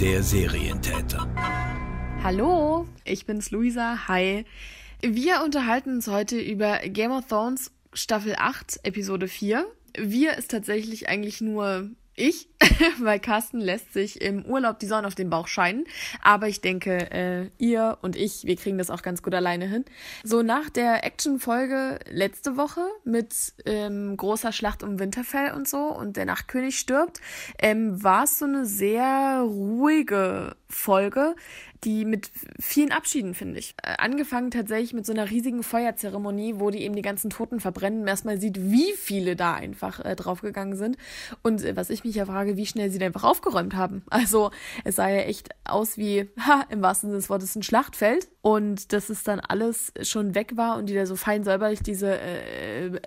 der Serientäter. Hallo, ich bin's Luisa. Hi. Wir unterhalten uns heute über Game of Thrones Staffel 8, Episode 4. Wir ist tatsächlich eigentlich nur ich, weil Carsten lässt sich im Urlaub die Sonne auf den Bauch scheinen. Aber ich denke, äh, ihr und ich, wir kriegen das auch ganz gut alleine hin. So nach der Action-Folge letzte Woche mit ähm, großer Schlacht um Winterfell und so und der Nachtkönig stirbt, ähm, war es so eine sehr ruhige Folge die mit vielen Abschieden, finde ich. Äh, angefangen tatsächlich mit so einer riesigen Feuerzeremonie, wo die eben die ganzen Toten verbrennen, erstmal sieht, wie viele da einfach äh, draufgegangen sind. Und äh, was ich mich ja frage, wie schnell sie da einfach aufgeräumt haben. Also es sah ja echt aus wie, ha, im wahrsten Sinne des Wortes, ein Schlachtfeld. Und dass es dann alles schon weg war und die da so fein säuberlich diese äh, äh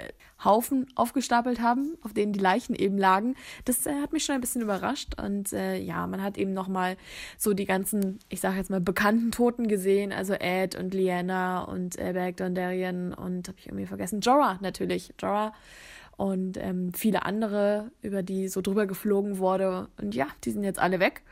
Haufen aufgestapelt haben, auf denen die Leichen eben lagen. Das äh, hat mich schon ein bisschen überrascht. Und äh, ja, man hat eben nochmal so die ganzen, ich sage jetzt mal, bekannten Toten gesehen. Also Ed und Liana und äh, Berg Dondarrion und habe ich irgendwie vergessen, Jorah natürlich. Jorah und ähm, viele andere, über die so drüber geflogen wurde. Und ja, die sind jetzt alle weg.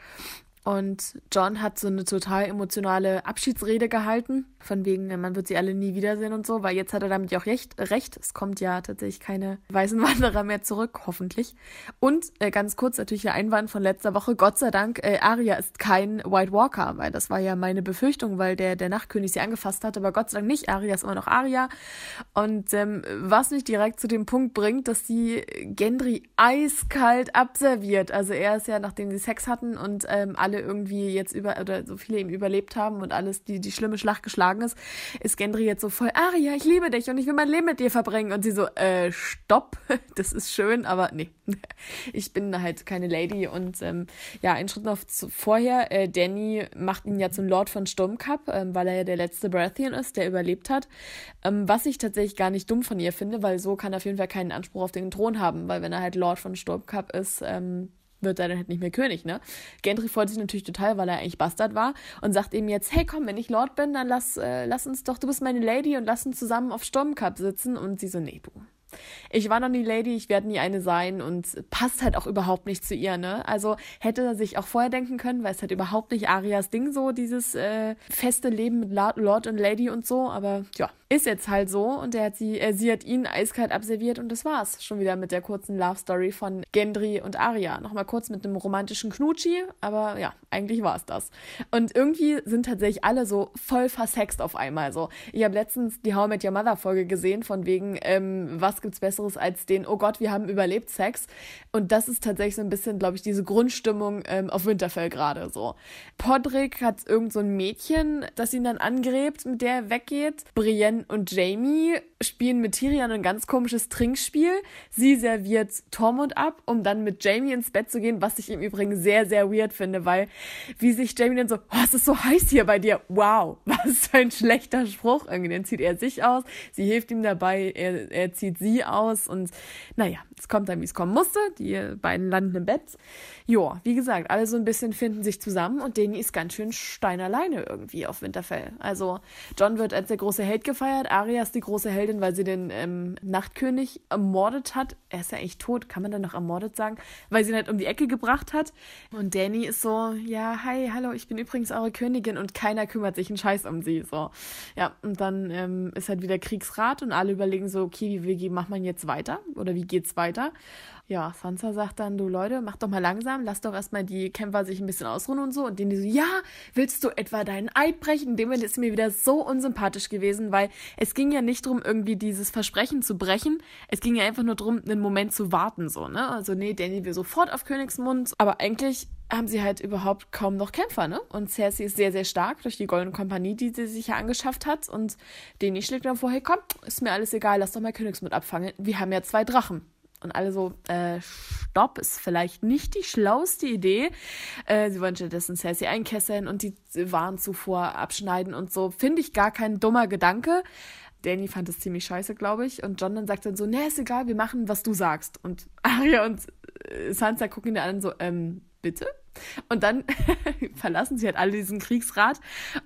Und John hat so eine total emotionale Abschiedsrede gehalten, von wegen, man wird sie alle nie wiedersehen und so, weil jetzt hat er damit ja auch recht. recht. Es kommt ja tatsächlich keine weißen Wanderer mehr zurück, hoffentlich. Und äh, ganz kurz natürlich der Einwand von letzter Woche, Gott sei Dank, äh, Arya ist kein White Walker, weil das war ja meine Befürchtung, weil der, der Nachtkönig sie angefasst hat, aber Gott sei Dank nicht. Arya ist immer noch Arya. Und ähm, was mich direkt zu dem Punkt bringt, dass sie Gendry eiskalt abserviert. Also er ist ja, nachdem sie Sex hatten und ähm, alle irgendwie jetzt über oder so viele eben überlebt haben und alles die die schlimme Schlacht geschlagen ist, ist Gendry jetzt so voll Aria, ich liebe dich und ich will mein Leben mit dir verbringen und sie so äh stopp, das ist schön, aber nee. Ich bin halt keine Lady und ähm, ja, ein Schritt noch vorher, äh, Danny macht ihn ja zum Lord von Sturmcup, ähm, weil er ja der letzte Baratheon ist, der überlebt hat. Ähm, was ich tatsächlich gar nicht dumm von ihr finde, weil so kann er auf jeden Fall keinen Anspruch auf den Thron haben, weil wenn er halt Lord von Sturmcup ist, ähm, wird er dann halt nicht mehr König, ne? Gendry freut sich natürlich total, weil er eigentlich Bastard war und sagt ihm jetzt, hey komm, wenn ich Lord bin, dann lass, äh, lass uns doch, du bist meine Lady und lass uns zusammen auf Sturmcup sitzen und sie so, nee, du, ich war noch nie Lady, ich werde nie eine sein und passt halt auch überhaupt nicht zu ihr, ne? Also hätte er sich auch vorher denken können, weil es halt überhaupt nicht Arias Ding so, dieses äh, feste Leben mit Lord und Lady und so, aber ja, ist jetzt halt so und er hat sie, äh, sie hat ihn eiskalt abserviert und das war's. Schon wieder mit der kurzen Love Story von Gendry und Aria. Nochmal kurz mit einem romantischen Knutschi, aber ja, eigentlich war's das. Und irgendwie sind tatsächlich alle so voll versext auf einmal so. Ich habe letztens die How Met Your Mother Folge gesehen von wegen, ähm, was gibt's Besseres als den, oh Gott, wir haben überlebt Sex. Und das ist tatsächlich so ein bisschen, glaube ich, diese Grundstimmung ähm, auf Winterfell gerade so. Podrick hat irgend so ein Mädchen, das ihn dann angrebt, mit der er weggeht. Brienne und Jamie spielen mit Tyrion ein ganz komisches Trinkspiel. Sie serviert Tormund ab, um dann mit Jamie ins Bett zu gehen, was ich im Übrigen sehr, sehr weird finde, weil wie sich Jamie dann so, oh, es ist so heiß hier bei dir. Wow, was für ein schlechter Spruch. Irgendwie dann zieht er sich aus, sie hilft ihm dabei, er, er zieht sie aus und naja, es kommt dann, wie es kommen musste. Die beiden landen im Bett. Ja, wie gesagt, alle so ein bisschen finden sich zusammen und Dani ist ganz schön steinerleine irgendwie auf Winterfell. Also John wird als der große Held gefeiert, Arya ist die große Heldin, weil sie den ähm, Nachtkönig ermordet hat. Er ist ja eigentlich tot, kann man dann noch ermordet sagen, weil sie ihn halt um die Ecke gebracht hat. Und Danny ist so, ja, hi, hallo, ich bin übrigens eure Königin und keiner kümmert sich einen Scheiß um sie. So, ja, und dann ähm, ist halt wieder Kriegsrat und alle überlegen so, okay, wie, wie macht man jetzt weiter oder wie geht's weiter? Ja, Sansa sagt dann, du Leute, mach doch mal langsam, lass doch erstmal die Kämpfer sich ein bisschen ausruhen und so. Und denen so, ja, willst du etwa deinen Eid brechen? Dem ist mir wieder so unsympathisch gewesen, weil es ging ja nicht darum, irgendwie dieses Versprechen zu brechen. Es ging ja einfach nur darum, einen Moment zu warten, so, ne? Also, nee, Danny will sofort auf Königsmund. Aber eigentlich haben sie halt überhaupt kaum noch Kämpfer, ne? Und Cersei ist sehr, sehr stark durch die Goldene Kompanie, die sie sich ja angeschafft hat. Und Deni schlägt dann vor, hey, komm, ist mir alles egal, lass doch mal Königsmund abfangen. Wir haben ja zwei Drachen. Und alle so, äh, stopp, ist vielleicht nicht die schlauste Idee. Äh, sie wollen stattdessen Cersei einkesseln und die Warenzufuhr abschneiden und so. Finde ich gar kein dummer Gedanke. Danny fand es ziemlich scheiße, glaube ich. Und John dann sagt dann so, ne, ist egal, wir machen, was du sagst. Und Arya und äh, Sansa gucken ihn an so, ähm, bitte? Und dann verlassen sie halt alle diesen Kriegsrat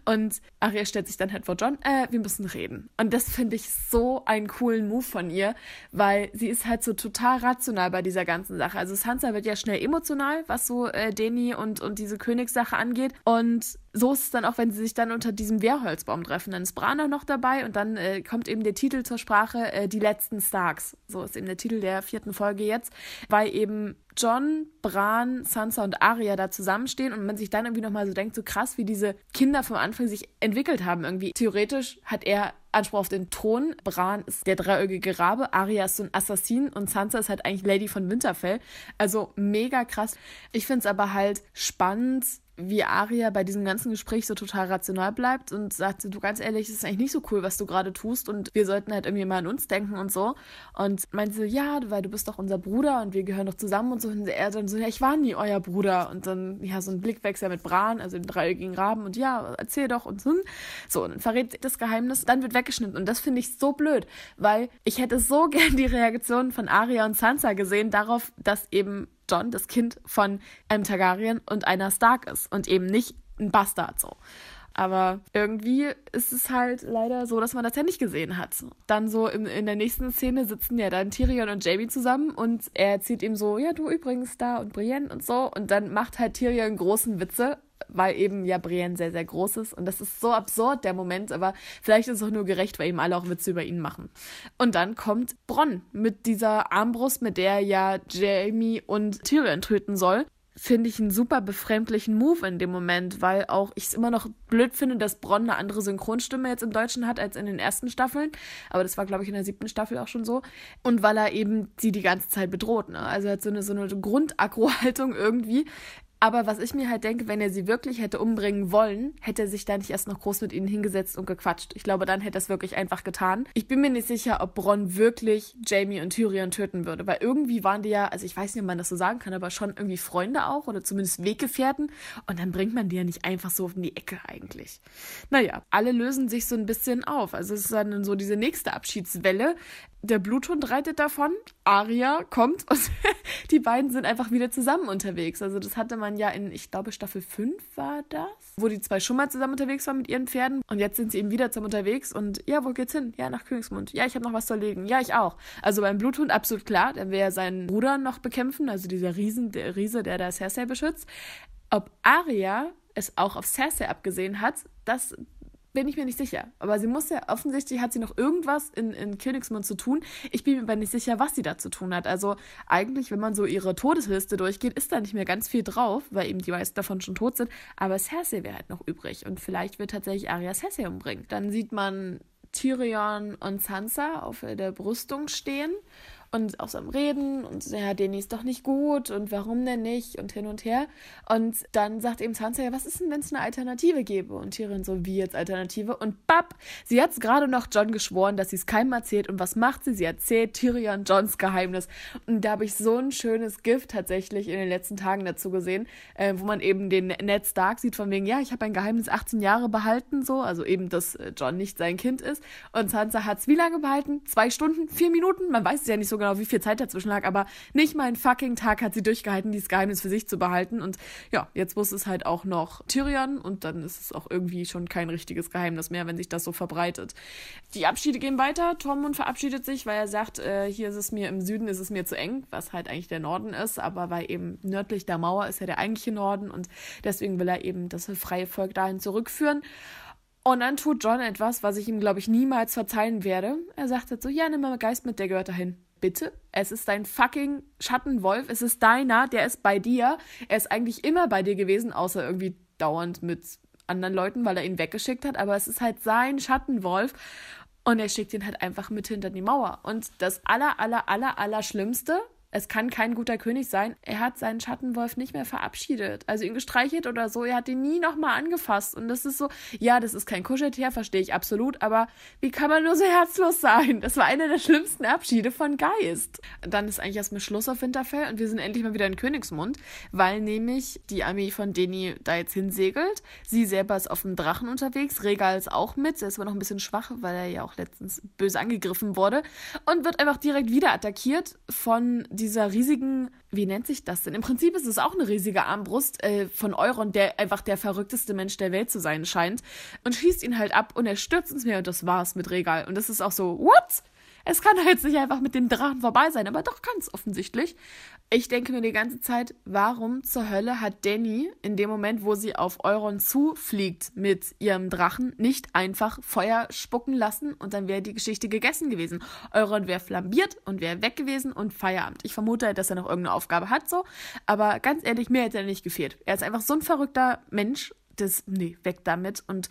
und Arya stellt sich dann halt vor John, äh, wir müssen reden. Und das finde ich so einen coolen Move von ihr, weil sie ist halt so total rational bei dieser ganzen Sache. Also Sansa wird ja schnell emotional, was so äh, Deni und, und diese Königssache angeht. Und so ist es dann auch, wenn sie sich dann unter diesem Wehrholzbaum treffen. Dann ist Bran auch noch dabei und dann äh, kommt eben der Titel zur Sprache, äh, Die letzten Starks. So ist eben der Titel der vierten Folge jetzt, weil eben John, Bran, Sansa und Arya da zusammenstehen und man sich dann irgendwie nochmal so denkt, so krass, wie diese Kinder vom Anfang sich entwickelt haben irgendwie. Theoretisch hat er Anspruch auf den Thron. Bran ist der dreieugige Rabe, Arya ist so ein Assassin und Sansa ist halt eigentlich Lady von Winterfell. Also mega krass. Ich finde es aber halt spannend, wie Aria bei diesem ganzen Gespräch so total rational bleibt und sagt, du ganz ehrlich, es ist eigentlich nicht so cool, was du gerade tust und wir sollten halt irgendwie mal an uns denken und so. Und meint sie, ja, weil du bist doch unser Bruder und wir gehören doch zusammen und so. Und er dann so, ja, ich war nie euer Bruder. Und dann, ja, so ein Blickwechsel mit Bran, also den dreieckigen Raben und ja, erzähl doch und so. So, und dann verrät das Geheimnis, dann wird weggeschnitten. Und das finde ich so blöd, weil ich hätte so gern die Reaktion von Aria und Sansa gesehen darauf, dass eben John das Kind von einem Targaryen und einer Stark ist und eben nicht ein Bastard so. Aber irgendwie ist es halt leider so, dass man das ja nicht gesehen hat. Dann so in, in der nächsten Szene sitzen ja dann Tyrion und Jamie zusammen und er erzählt ihm so, ja, du übrigens da und Brienne und so. Und dann macht halt Tyrion großen Witze weil eben ja Brienne sehr, sehr groß ist. Und das ist so absurd, der Moment, aber vielleicht ist es auch nur gerecht, weil eben alle auch Witze über ihn machen. Und dann kommt Bronn mit dieser Armbrust, mit der ja Jamie und Tyrion töten soll. Finde ich einen super befremdlichen Move in dem Moment, weil auch ich es immer noch blöd finde, dass Bronn eine andere Synchronstimme jetzt im Deutschen hat als in den ersten Staffeln. Aber das war, glaube ich, in der siebten Staffel auch schon so. Und weil er eben sie die ganze Zeit bedroht. Ne? Also er hat so eine, so eine Grundaggro-Haltung irgendwie. Aber was ich mir halt denke, wenn er sie wirklich hätte umbringen wollen, hätte er sich da nicht erst noch groß mit ihnen hingesetzt und gequatscht. Ich glaube, dann hätte er es wirklich einfach getan. Ich bin mir nicht sicher, ob Bronn wirklich Jamie und Tyrion töten würde, weil irgendwie waren die ja, also ich weiß nicht, ob man das so sagen kann, aber schon irgendwie Freunde auch oder zumindest Weggefährten. Und dann bringt man die ja nicht einfach so in die Ecke eigentlich. Naja, alle lösen sich so ein bisschen auf. Also es ist dann so diese nächste Abschiedswelle der Bluthund reitet davon, Aria kommt und die beiden sind einfach wieder zusammen unterwegs. Also das hatte man ja in, ich glaube, Staffel 5 war das, wo die zwei schon mal zusammen unterwegs waren mit ihren Pferden und jetzt sind sie eben wieder zusammen unterwegs und ja, wo geht's hin? Ja, nach Königsmund. Ja, ich habe noch was zu erlegen. Ja, ich auch. Also beim Bluthund absolut klar, der will ja seinen Bruder noch bekämpfen, also dieser Riesen, der Riese, der da Cersei beschützt. Ob Aria es auch auf Cersei abgesehen hat, das bin ich mir nicht sicher. Aber sie muss ja, offensichtlich hat sie noch irgendwas in, in Königsmund zu tun. Ich bin mir aber nicht sicher, was sie da zu tun hat. Also eigentlich, wenn man so ihre Todesliste durchgeht, ist da nicht mehr ganz viel drauf, weil eben die meisten davon schon tot sind. Aber Cersei wäre halt noch übrig. Und vielleicht wird tatsächlich Arya Cersei umbringen. Dann sieht man Tyrion und Sansa auf der Brüstung stehen und auch so am Reden und ja, Deni ist doch nicht gut und warum denn nicht und hin und her. Und dann sagt eben Sansa, ja, was ist denn, wenn es eine Alternative gäbe? Und Tyrion so, wie jetzt Alternative? Und bap, sie hat es gerade noch John geschworen, dass sie es keinem erzählt. Und was macht sie? Sie erzählt Tyrion Johns Geheimnis. Und da habe ich so ein schönes Gift tatsächlich in den letzten Tagen dazu gesehen, äh, wo man eben den Ned Stark sieht von wegen, ja, ich habe ein Geheimnis 18 Jahre behalten, so, also eben, dass äh, John nicht sein Kind ist. Und Sansa hat es wie lange behalten? Zwei Stunden? Vier Minuten? Man weiß es ja nicht so genau genau, wie viel Zeit dazwischen lag, aber nicht mal einen fucking Tag hat sie durchgehalten, dieses Geheimnis für sich zu behalten. Und ja, jetzt muss es halt auch noch Tyrion und dann ist es auch irgendwie schon kein richtiges Geheimnis mehr, wenn sich das so verbreitet. Die Abschiede gehen weiter. Tormund verabschiedet sich, weil er sagt, äh, hier ist es mir im Süden, ist es mir zu eng, was halt eigentlich der Norden ist, aber weil eben nördlich der Mauer ist ja der eigentliche Norden und deswegen will er eben das freie Volk dahin zurückführen. Und dann tut John etwas, was ich ihm, glaube ich, niemals verzeihen werde. Er sagt jetzt so, ja, nimm mal Geist mit, der gehört dahin bitte? Es ist dein fucking Schattenwolf. Es ist deiner, der ist bei dir. Er ist eigentlich immer bei dir gewesen, außer irgendwie dauernd mit anderen Leuten, weil er ihn weggeschickt hat. Aber es ist halt sein Schattenwolf. Und er schickt ihn halt einfach mit hinter die Mauer. Und das aller, aller, aller, aller Schlimmste, es kann kein guter König sein. Er hat seinen Schattenwolf nicht mehr verabschiedet. Also ihn gestreichelt oder so. Er hat ihn nie nochmal angefasst. Und das ist so, ja, das ist kein Kuscheltier, verstehe ich absolut. Aber wie kann man nur so herzlos sein? Das war einer der schlimmsten Abschiede von Geist. Dann ist eigentlich erstmal Schluss auf Winterfell und wir sind endlich mal wieder in Königsmund, weil nämlich die Armee von Deni da jetzt hinsegelt. Sie selber ist auf dem Drachen unterwegs. Regal ist auch mit. Er ist aber noch ein bisschen schwach, weil er ja auch letztens böse angegriffen wurde. Und wird einfach direkt wieder attackiert von die dieser riesigen, wie nennt sich das denn? Im Prinzip ist es auch eine riesige Armbrust äh, von Euron, der einfach der verrückteste Mensch der Welt zu sein scheint. Und schießt ihn halt ab und er stürzt ins Meer und das war's mit Regal. Und das ist auch so, what? Es kann jetzt nicht einfach mit dem Drachen vorbei sein, aber doch es offensichtlich. Ich denke mir die ganze Zeit, warum zur Hölle hat Danny in dem Moment, wo sie auf Euron zufliegt mit ihrem Drachen, nicht einfach Feuer spucken lassen und dann wäre die Geschichte gegessen gewesen. Euron wäre flambiert und wäre weg gewesen und Feierabend. Ich vermute, dass er noch irgendeine Aufgabe hat, so. Aber ganz ehrlich, mir hätte er nicht gefehlt. Er ist einfach so ein verrückter Mensch das, nee, weg damit. Und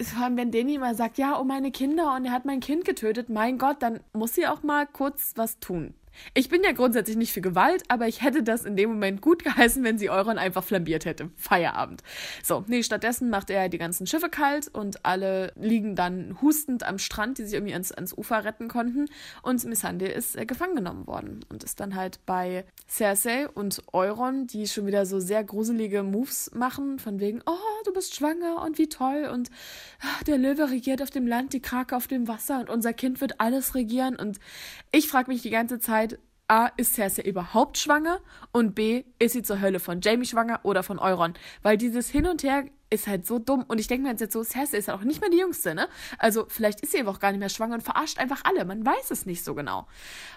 vor allem, wenn Danny mal sagt, ja, oh meine Kinder und er hat mein Kind getötet, mein Gott, dann muss sie auch mal kurz was tun. Ich bin ja grundsätzlich nicht für Gewalt, aber ich hätte das in dem Moment gut geheißen, wenn sie Euron einfach flambiert hätte. Feierabend. So, nee, stattdessen macht er die ganzen Schiffe kalt und alle liegen dann hustend am Strand, die sich irgendwie ans, ans Ufer retten konnten. Und Missandei ist äh, gefangen genommen worden und ist dann halt bei Cersei und Euron, die schon wieder so sehr gruselige Moves machen, von wegen, oh, du bist schwanger und wie toll und ach, der Löwe regiert auf dem Land, die Krake auf dem Wasser und unser Kind wird alles regieren. Und ich frage mich die ganze Zeit, A, ist Cersei überhaupt schwanger? Und B, ist sie zur Hölle von Jamie schwanger oder von Euron? Weil dieses Hin und Her ist halt so dumm. Und ich denke mir jetzt so, Cersei ist ja auch nicht mehr die Jüngste, ne? Also vielleicht ist sie aber auch gar nicht mehr schwanger und verarscht einfach alle. Man weiß es nicht so genau.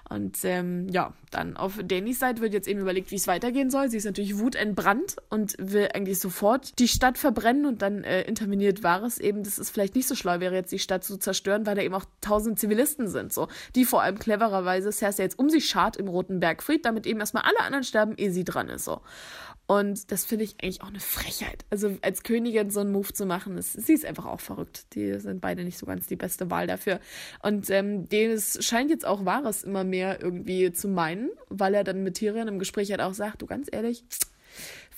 Und ähm, ja, dann auf Dannys Seite wird jetzt eben überlegt, wie es weitergehen soll. Sie ist natürlich wutentbrannt und will eigentlich sofort die Stadt verbrennen und dann äh, interveniert Varys eben, dass es vielleicht nicht so schlau wäre, jetzt die Stadt zu zerstören, weil da eben auch tausend Zivilisten sind, so. Die vor allem clevererweise Cersei jetzt um sich schart im Roten Bergfried, damit eben erstmal alle anderen sterben, ehe sie dran ist, so. Und das finde ich eigentlich auch eine Frechheit. Also als Königin so einen Move zu machen, ist, sie ist einfach auch verrückt. Die sind beide nicht so ganz die beste Wahl dafür. Und ähm, es scheint jetzt auch Wahres immer mehr irgendwie zu meinen, weil er dann mit Tyrion im Gespräch halt auch sagt, du ganz ehrlich,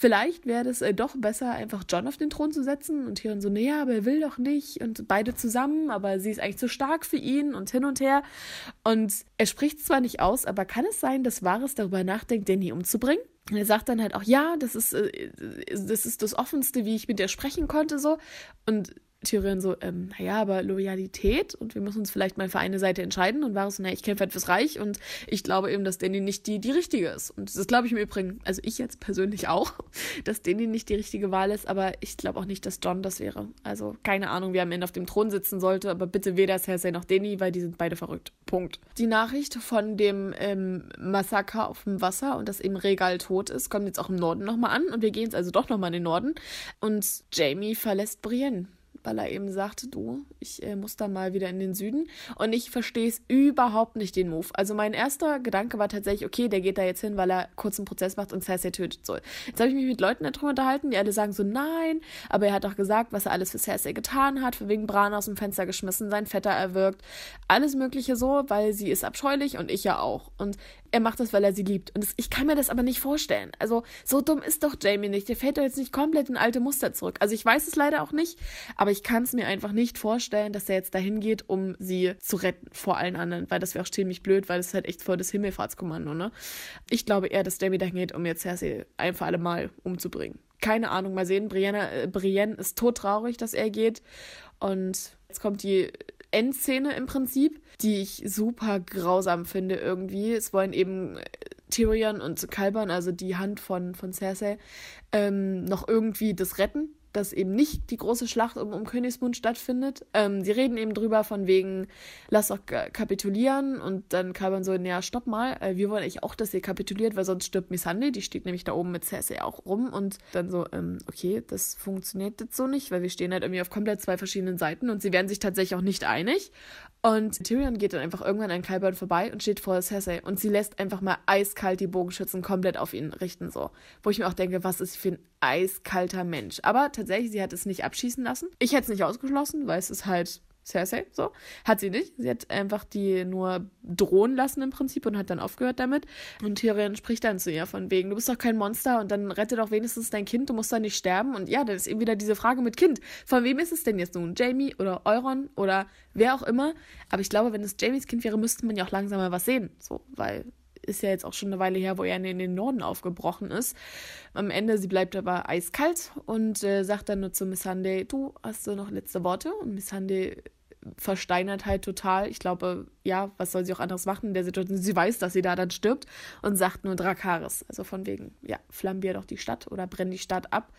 vielleicht wäre es äh, doch besser, einfach John auf den Thron zu setzen. Und Tyrion so, nee, aber er will doch nicht. Und beide zusammen, aber sie ist eigentlich zu stark für ihn und hin und her. Und er spricht zwar nicht aus, aber kann es sein, dass Varys darüber nachdenkt, Danny umzubringen? Und er sagt dann halt auch, ja, das ist, äh, das ist das Offenste, wie ich mit dir sprechen konnte, so. Und Tyrion so, ähm, naja, aber Loyalität und wir müssen uns vielleicht mal für eine Seite entscheiden und war es so, naja, ich kämpfe halt fürs Reich und ich glaube eben, dass Danny nicht die, die richtige ist. Und das glaube ich im Übrigen, also ich jetzt persönlich auch, dass Danny nicht die richtige Wahl ist, aber ich glaube auch nicht, dass John das wäre. Also keine Ahnung, wer am Ende auf dem Thron sitzen sollte, aber bitte weder Cersei noch Danny, weil die sind beide verrückt. Punkt. Die Nachricht von dem ähm, Massaker auf dem Wasser und dass eben Regal tot ist, kommt jetzt auch im Norden nochmal an und wir gehen jetzt also doch nochmal in den Norden und Jamie verlässt Brienne weil er eben sagte, du, ich äh, muss da mal wieder in den Süden. Und ich verstehe es überhaupt nicht, den Move. Also mein erster Gedanke war tatsächlich, okay, der geht da jetzt hin, weil er kurz einen Prozess macht und Cersei tötet soll. Jetzt habe ich mich mit Leuten darüber unterhalten, die alle sagen so, nein, aber er hat doch gesagt, was er alles für Cersei getan hat, für wegen Bran aus dem Fenster geschmissen, sein Vetter erwürgt, alles mögliche so, weil sie ist abscheulich und ich ja auch. Und er macht das, weil er sie liebt. Und das, ich kann mir das aber nicht vorstellen. Also, so dumm ist doch Jamie nicht. Der fällt doch jetzt nicht komplett in alte Muster zurück. Also, ich weiß es leider auch nicht, aber ich kann es mir einfach nicht vorstellen, dass er jetzt dahin geht, um sie zu retten vor allen anderen, weil das wäre auch ziemlich blöd, weil das ist halt echt vor das Himmelfahrtskommando, ne? Ich glaube eher, dass Jamie dahin geht, um jetzt Cersei ein für alle Mal umzubringen. Keine Ahnung, mal sehen. Brienne, äh, Brienne ist todtraurig, dass er geht. Und jetzt kommt die Endszene im Prinzip, die ich super grausam finde irgendwie. Es wollen eben äh, Tyrion und Kalban, also die Hand von, von Cersei, ähm, noch irgendwie das retten dass eben nicht die große Schlacht um, um Königsmund stattfindet. Ähm, sie reden eben drüber von wegen, lass doch kapitulieren und dann kam man so, naja, stopp mal, äh, wir wollen eigentlich auch, dass ihr kapituliert, weil sonst stirbt Missandei, die steht nämlich da oben mit Cersei auch rum und dann so, ähm, okay, das funktioniert jetzt so nicht, weil wir stehen halt irgendwie auf komplett zwei verschiedenen Seiten und sie werden sich tatsächlich auch nicht einig und Tyrion geht dann einfach irgendwann an Qyburn vorbei und steht vor Cersei und sie lässt einfach mal eiskalt die Bogenschützen komplett auf ihn richten, so. Wo ich mir auch denke, was ist für ein eiskalter Mensch. Aber tatsächlich, sie hat es nicht abschießen lassen. Ich hätte es nicht ausgeschlossen, weil es ist halt Cersei, so. Hat sie nicht. Sie hat einfach die nur drohen lassen im Prinzip und hat dann aufgehört damit. Und Tyrion spricht dann zu ihr von wegen, du bist doch kein Monster und dann rette doch wenigstens dein Kind, du musst da nicht sterben. Und ja, dann ist eben wieder diese Frage mit Kind. Von wem ist es denn jetzt nun? Jamie oder Euron oder wer auch immer? Aber ich glaube, wenn es Jamies Kind wäre, müsste man ja auch langsam mal was sehen. So, weil ist ja jetzt auch schon eine Weile her, wo er in den Norden aufgebrochen ist. Am Ende, sie bleibt aber eiskalt und äh, sagt dann nur zu Missandei, du hast du noch letzte Worte? Und Missandei versteinert halt total. Ich glaube, ja, was soll sie auch anderes machen in der Situation? Sie weiß, dass sie da dann stirbt und sagt nur Drakaris. Also von wegen, ja, flambier doch die Stadt oder brenn die Stadt ab.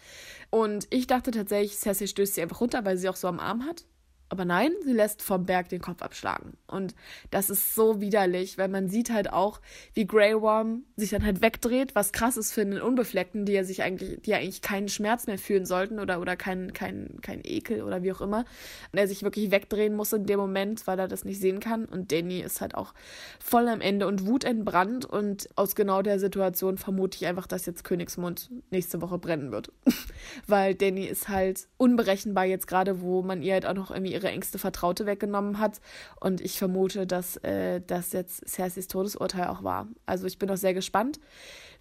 Und ich dachte tatsächlich, Cersei stößt sie einfach runter, weil sie auch so am Arm hat. Aber nein, sie lässt vom Berg den Kopf abschlagen. Und das ist so widerlich, weil man sieht halt auch, wie Grey Worm sich dann halt wegdreht, was krass ist für einen Unbefleckten, die ja sich eigentlich, die ja eigentlich keinen Schmerz mehr fühlen sollten oder, oder keinen kein, kein Ekel oder wie auch immer. Und er sich wirklich wegdrehen muss in dem Moment, weil er das nicht sehen kann. Und Danny ist halt auch voll am Ende und wutentbrannt. Und aus genau der Situation vermute ich einfach, dass jetzt Königsmund nächste Woche brennen wird. weil Danny ist halt unberechenbar jetzt gerade, wo man ihr halt auch noch irgendwie ihre engste Vertraute weggenommen hat. Und ich vermute, dass äh, das jetzt Cerseis Todesurteil auch war. Also ich bin auch sehr gespannt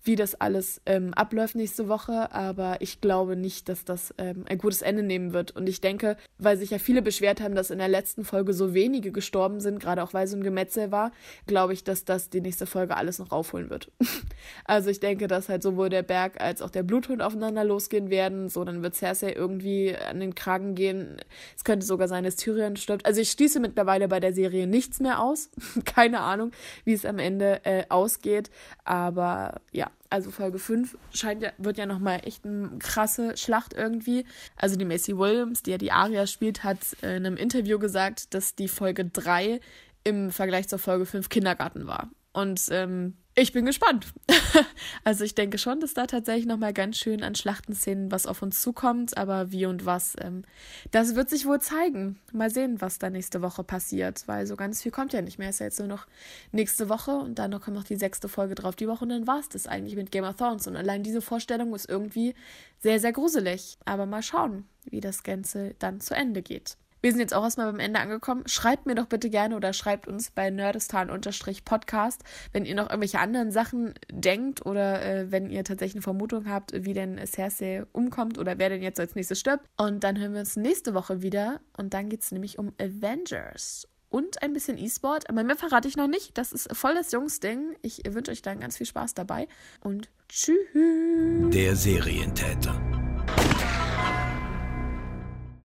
wie das alles ähm, abläuft nächste Woche, aber ich glaube nicht, dass das ähm, ein gutes Ende nehmen wird. Und ich denke, weil sich ja viele beschwert haben, dass in der letzten Folge so wenige gestorben sind, gerade auch weil so ein Gemetzel war, glaube ich, dass das die nächste Folge alles noch aufholen wird. also ich denke, dass halt sowohl der Berg als auch der Bluthund aufeinander losgehen werden. So, dann wird Cersei irgendwie an den Kragen gehen. Es könnte sogar sein, dass Tyrion stirbt. Also ich schließe mittlerweile bei der Serie nichts mehr aus. Keine Ahnung, wie es am Ende äh, ausgeht. Aber ja, also Folge 5 scheint ja, wird ja nochmal echt eine krasse Schlacht irgendwie. Also die Macy Williams, die ja die Aria spielt, hat äh, in einem Interview gesagt, dass die Folge 3 im Vergleich zur Folge 5 Kindergarten war. Und ähm, ich bin gespannt. also ich denke schon, dass da tatsächlich nochmal ganz schön an Schlachtenszenen was auf uns zukommt, aber wie und was, ähm, das wird sich wohl zeigen. Mal sehen, was da nächste Woche passiert, weil so ganz viel kommt ja nicht mehr. Ist ja jetzt nur noch nächste Woche und dann kommt noch die sechste Folge drauf die Woche und dann war es das eigentlich mit Game of Thrones. Und allein diese Vorstellung ist irgendwie sehr, sehr gruselig. Aber mal schauen, wie das Ganze dann zu Ende geht. Wir sind jetzt auch erstmal beim Ende angekommen. Schreibt mir doch bitte gerne oder schreibt uns bei nerdistan-podcast, wenn ihr noch irgendwelche anderen Sachen denkt oder äh, wenn ihr tatsächlich eine Vermutung habt, wie denn Cersei umkommt oder wer denn jetzt als nächstes stirbt. Und dann hören wir uns nächste Woche wieder und dann geht es nämlich um Avengers und ein bisschen E-Sport. Aber mehr verrate ich noch nicht. Das ist voll das Jungsding. Ich wünsche euch dann ganz viel Spaß dabei und tschüss. Der Serientäter.